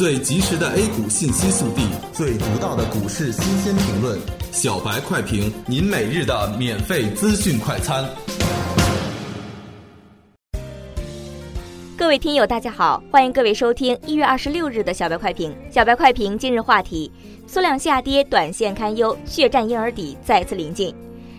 最及时的 A 股信息速递，最独到的股市新鲜评论，小白快评，您每日的免费资讯快餐。各位听友，大家好，欢迎各位收听一月二十六日的小白快评。小白快评今日话题：缩量下跌，短线堪忧，血战婴儿底再次临近。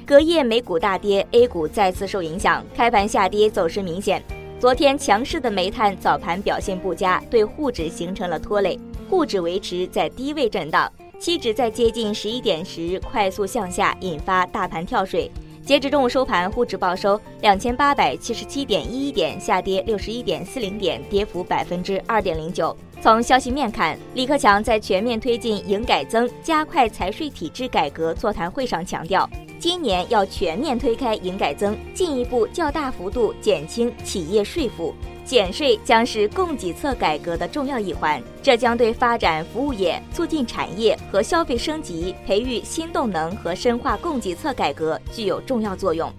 隔夜美股大跌，A 股再次受影响，开盘下跌，走势明显。昨天强势的煤炭早盘表现不佳，对沪指形成了拖累，沪指维持在低位震荡，期指在接近十一点时快速向下，引发大盘跳水。截至中午收盘，沪指报收两千八百七十七点一一点，下跌六十一点四零点，跌幅百分之二点零九。从消息面看，李克强在全面推进营改增、加快财税体制改革座谈会上强调，今年要全面推开营改增，进一步较大幅度减轻企业税负。减税将是供给侧改革的重要一环，这将对发展服务业、促进产业和消费升级、培育新动能和深化供给侧改革具有重要作用。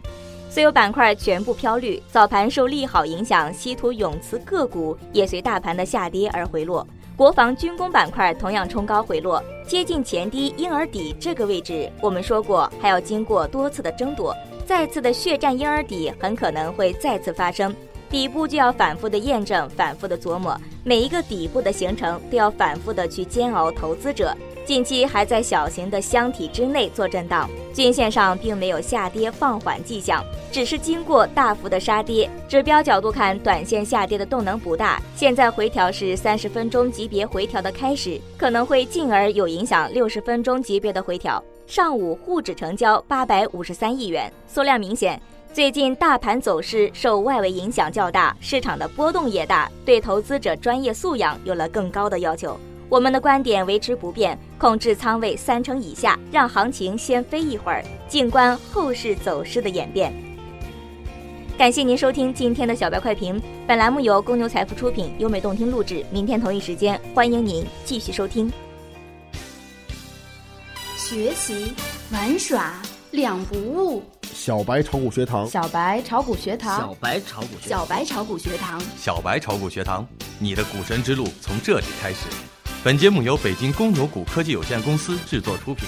所有板块全部飘绿，早盘受利好影响，稀土永磁个股也随大盘的下跌而回落。国防军工板块同样冲高回落，接近前低婴儿底这个位置，我们说过还要经过多次的争夺，再次的血战婴儿底很可能会再次发生。底部就要反复的验证，反复的琢磨，每一个底部的形成都要反复的去煎熬。投资者近期还在小型的箱体之内做震荡，均线上并没有下跌放缓迹象，只是经过大幅的杀跌。指标角度看，短线下跌的动能不大，现在回调是三十分钟级别回调的开始，可能会进而有影响六十分钟级别的回调。上午沪指成交八百五十三亿元，缩量明显。最近大盘走势受外围影响较大，市场的波动也大，对投资者专业素养有了更高的要求。我们的观点维持不变，控制仓位三成以下，让行情先飞一会儿，静观后市走势的演变。感谢您收听今天的小白快评，本栏目由公牛财富出品，优美动听录制。明天同一时间，欢迎您继续收听。学习玩耍两不误。小白炒股学堂，小白炒股学堂，小白炒股，小白炒股学堂，小白炒股学堂，你的股神之路从这里开始。本节目由北京公牛谷科技有限公司制作出品。